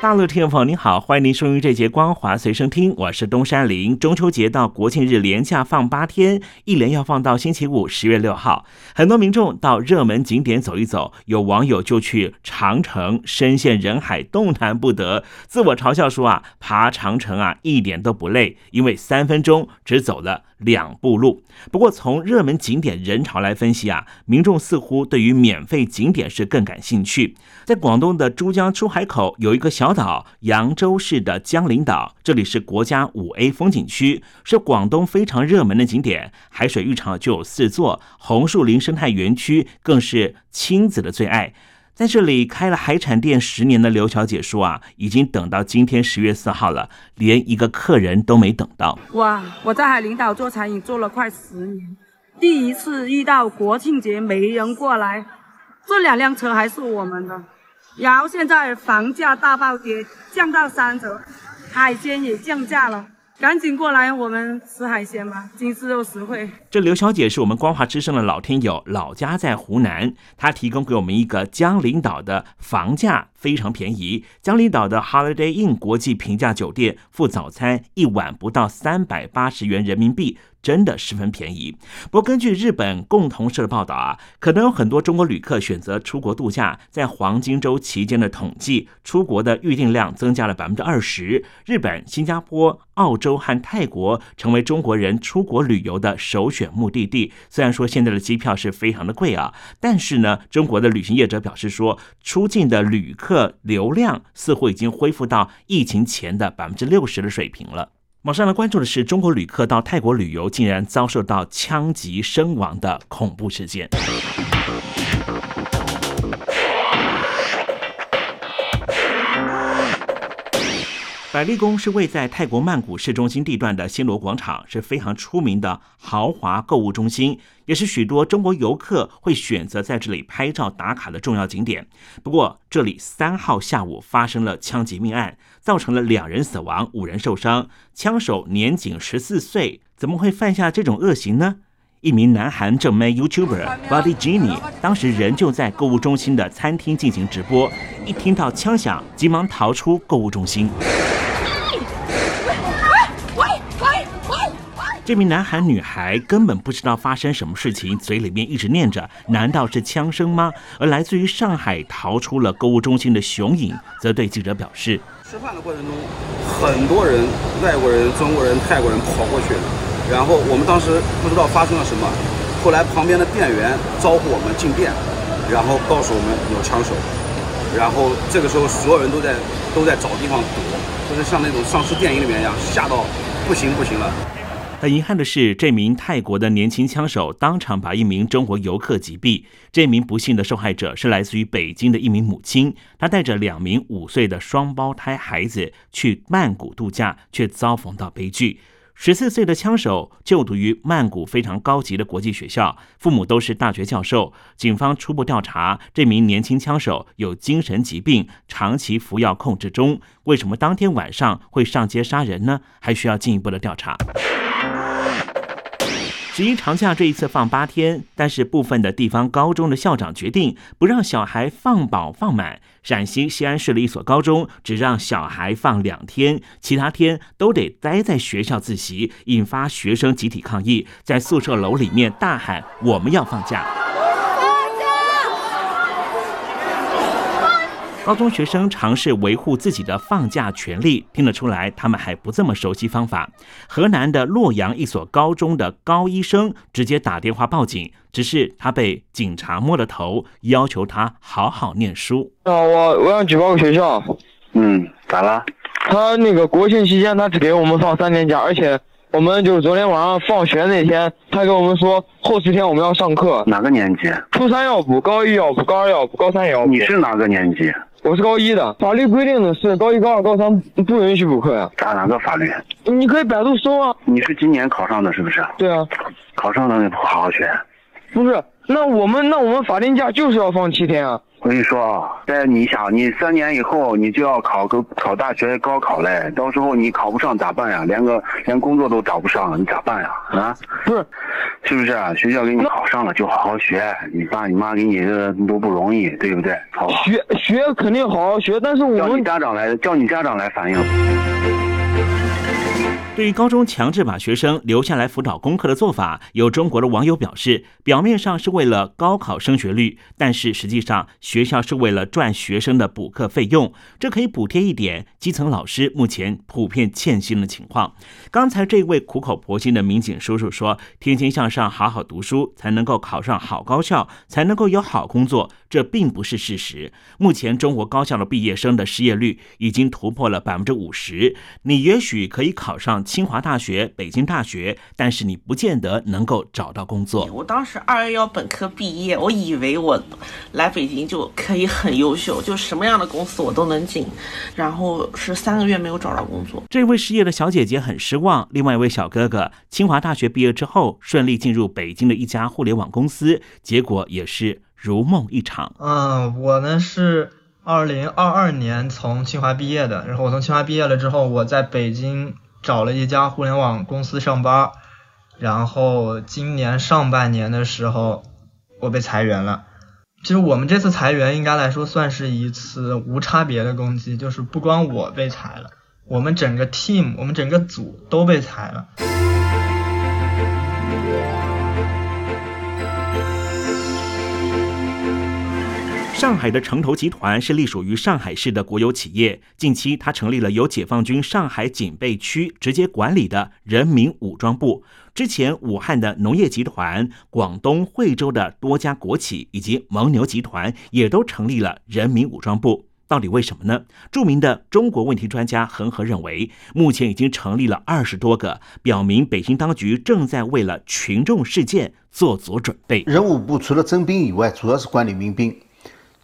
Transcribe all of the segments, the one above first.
大陆听众朋友您好，欢迎您收听这节光华随身听，我是东山林。中秋节到国庆日连假放八天，一连要放到星期五十月六号。很多民众到热门景点走一走，有网友就去长城，深陷人海，动弹不得，自我嘲笑说啊，爬长城啊一点都不累，因为三分钟只走了。两步路。不过，从热门景点人潮来分析啊，民众似乎对于免费景点是更感兴趣。在广东的珠江出海口有一个小岛，扬州市的江陵岛，这里是国家五 A 风景区，是广东非常热门的景点。海水浴场就有四座，红树林生态园区更是亲子的最爱。在这里开了海产店十年的刘小姐说啊，已经等到今天十月四号了，连一个客人都没等到。哇！我在海陵岛做餐饮做了快十年，第一次遇到国庆节没人过来，这两辆车还是我们的。然后现在房价大暴跌，降到三折，海鲜也降价了。赶紧过来，我们吃海鲜吧，经济又实惠。这刘小姐是我们光华之声的老听友，老家在湖南，她提供给我们一个江陵岛的房价非常便宜。江陵岛的 Holiday Inn 国际平价酒店，付早餐一晚不到三百八十元人民币。真的十分便宜。不过，根据日本共同社的报道啊，可能有很多中国旅客选择出国度假。在黄金周期间的统计，出国的预订量增加了百分之二十。日本、新加坡、澳洲和泰国成为中国人出国旅游的首选目的地。虽然说现在的机票是非常的贵啊，但是呢，中国的旅行业者表示说，出境的旅客流量似乎已经恢复到疫情前的百分之六十的水平了。网上来关注的是，中国旅客到泰国旅游竟然遭受到枪击身亡的恐怖事件。百丽宫是位在泰国曼谷市中心地段的暹罗广场，是非常出名的豪华购物中心，也是许多中国游客会选择在这里拍照打卡的重要景点。不过，这里三号下午发生了枪击命案，造成了两人死亡、五人受伤，枪手年仅十四岁，怎么会犯下这种恶行呢？一名南韩正妹 YouTuber Body Jenny 当时仍旧在购物中心的餐厅进行直播，一听到枪响，急忙逃出购物中心。这名男孩女孩根本不知道发生什么事情，嘴里面一直念着：“难道是枪声吗？”而来自于上海逃出了购物中心的熊影，则对记者表示：“吃饭的过程中，很多人，外国人、中国人、泰国人跑过去了，然后我们当时不知道发生了什么，后来旁边的店员招呼我们进店，然后告诉我们有枪手，然后这个时候所有人都在都在找地方躲，就是像那种丧尸电影里面一样，吓到不行不行了。”很遗憾的是，这名泰国的年轻枪手当场把一名中国游客击毙。这名不幸的受害者是来自于北京的一名母亲，她带着两名五岁的双胞胎孩子去曼谷度假，却遭逢到悲剧。十四岁的枪手就读于曼谷非常高级的国际学校，父母都是大学教授。警方初步调查，这名年轻枪手有精神疾病，长期服药控制中。为什么当天晚上会上街杀人呢？还需要进一步的调查。十一长假这一次放八天，但是部分的地方高中的校长决定不让小孩放饱放满。陕西西安市的一所高中只让小孩放两天，其他天都得待在学校自习，引发学生集体抗议，在宿舍楼里面大喊：“我们要放假！”高中学生尝试维护自己的放假权利，听得出来他们还不这么熟悉方法。河南的洛阳一所高中的高医生直接打电话报警，只是他被警察摸了头，要求他好好念书。啊，我我想举报个学校。嗯，咋了？他那个国庆期间他只给我们放三天假，而且我们就是昨天晚上放学那天，他跟我们说后四天我们要上课。哪个年级？初三要补，高一要补，高二要补，高三也要补。你是哪个年级？我是高一的，法律规定的是高一、高二、高三不允许补课呀。打哪个法律？你可以百度搜啊。你是今年考上的，是不是？对啊。考上了，不好好学。不是，那我们那我们法定假就是要放七天啊。我跟你说啊，在你想，你三年以后你就要考个考大学高考嘞，到时候你考不上咋办呀？连个连工作都找不上，你咋办呀？啊？不是，是不是啊？学校给你考上了就好好学，你爸你妈给你这都不容易，对不对？好学学肯定好好学，但是我们叫你家长来，叫你家长来反映。对于高中强制把学生留下来辅导功课的做法，有中国的网友表示，表面上是为了高考升学率，但是实际上学校是为了赚学生的补课费用，这可以补贴一点基层老师目前普遍欠薪的情况。刚才这位苦口婆心的民警叔叔说：“天天向上，好好读书，才能够考上好高校，才能够有好工作。”这并不是事实。目前中国高校的毕业生的失业率已经突破了百分之五十。你也许可以考上。清华大学、北京大学，但是你不见得能够找到工作。我当时二幺幺本科毕业，我以为我来北京就可以很优秀，就什么样的公司我都能进，然后是三个月没有找到工作。这位失业的小姐姐很失望。另外一位小哥哥，清华大学毕业之后顺利进入北京的一家互联网公司，结果也是如梦一场。嗯，我呢是二零二二年从清华毕业的，然后我从清华毕业了之后，我在北京。找了一家互联网公司上班，然后今年上半年的时候，我被裁员了。其实我们这次裁员应该来说算是一次无差别的攻击，就是不光我被裁了，我们整个 team，我们整个组都被裁了。上海的城投集团是隶属于上海市的国有企业。近期，它成立了由解放军上海警备区直接管理的人民武装部。之前，武汉的农业集团、广东惠州的多家国企以及蒙牛集团也都成立了人民武装部。到底为什么呢？著名的中国问题专家恒河认为，目前已经成立了二十多个，表明北京当局正在为了群众事件做足准备。人武部除了征兵以外，主要是管理民兵。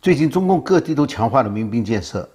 最近，中共各地都强化了民兵建设，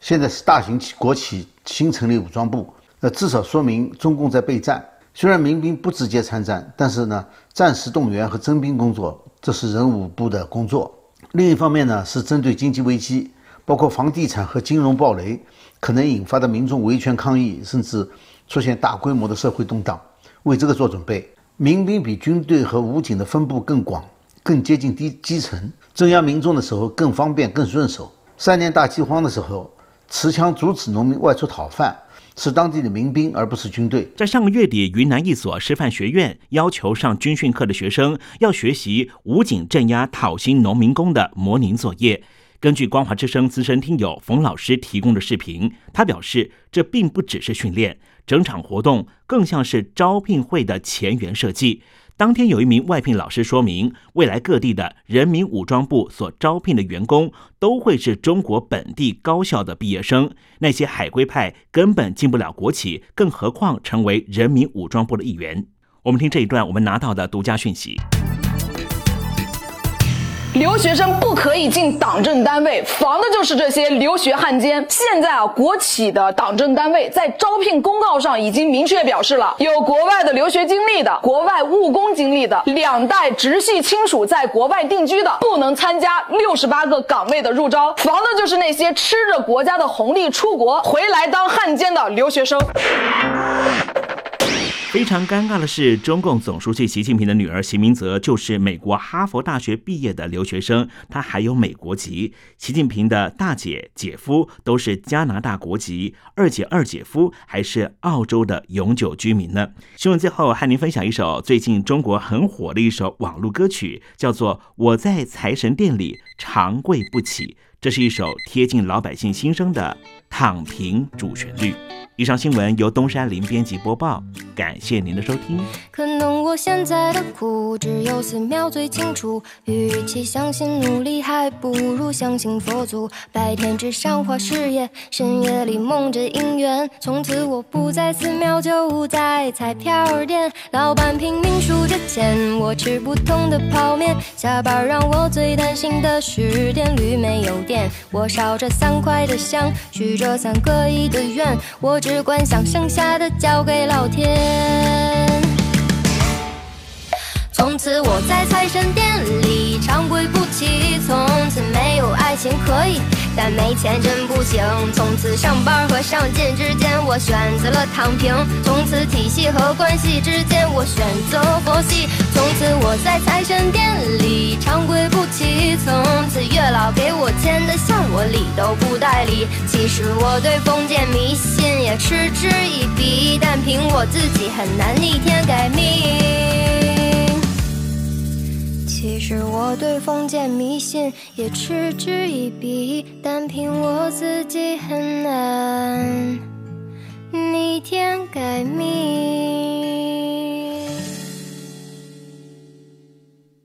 现在是大型企国企新成立武装部，那至少说明中共在备战。虽然民兵不直接参战，但是呢，战时动员和征兵工作，这是人武部的工作。另一方面呢，是针对经济危机，包括房地产和金融暴雷可能引发的民众维权抗议，甚至出现大规模的社会动荡，为这个做准备。民兵比军队和武警的分布更广。更接近低基层，镇压民众的时候更方便、更顺手。三年大饥荒的时候，持枪阻止农民外出讨饭，是当地的民兵，而不是军队。在上个月底，云南一所师范学院要求上军训课的学生要学习武警镇压讨薪农民工的模拟作业。根据光华之声资深听友冯老师提供的视频，他表示，这并不只是训练，整场活动更像是招聘会的前沿设计。当天有一名外聘老师说明，未来各地的人民武装部所招聘的员工都会是中国本地高校的毕业生，那些海归派根本进不了国企，更何况成为人民武装部的一员。我们听这一段我们拿到的独家讯息。留学生不可以进党政单位，防的就是这些留学汉奸。现在啊，国企的党政单位在招聘公告上已经明确表示了，有国外的留学经历的、国外务工经历的、两代直系亲属在国外定居的，不能参加六十八个岗位的入招，防的就是那些吃着国家的红利出国回来当汉奸的留学生。非常尴尬的是，中共总书记习近平的女儿习明泽就是美国哈佛大学毕业的留学生，她还有美国籍。习近平的大姐、姐夫都是加拿大国籍，二姐、二姐夫还是澳洲的永久居民呢。新闻最后和您分享一首最近中国很火的一首网络歌曲，叫做《我在财神殿里长跪不起》。这是一首贴近老百姓心声的躺平主旋律。以上新闻由东山林编辑播报。感谢您的收听。可能我现在的苦只有寺庙最清楚，与其相信努力，还不如相信佛祖。白天只上花事业，深夜里梦着姻缘。从此我不在寺庙，就在彩票店。老板拼命数着钱，我吃不同的泡面。下班让我最担心的是电驴没有电。我烧着三块的香，许着三个亿的愿，我只管想剩下的交给老天。从此我在财神殿里长跪不起，从此没有爱情可以，但没钱真不行。从此上班和上进之间，我选择了躺平。从此体系和关系之间，我选择佛系。从此我在财神殿里长跪不起，从此月老给我钱的像我理都不带理。其实我对封建迷信也嗤之以鼻，但凭我自己很难逆天改命。其实我对封建迷信也嗤之以鼻，但凭我自己很难逆天改命。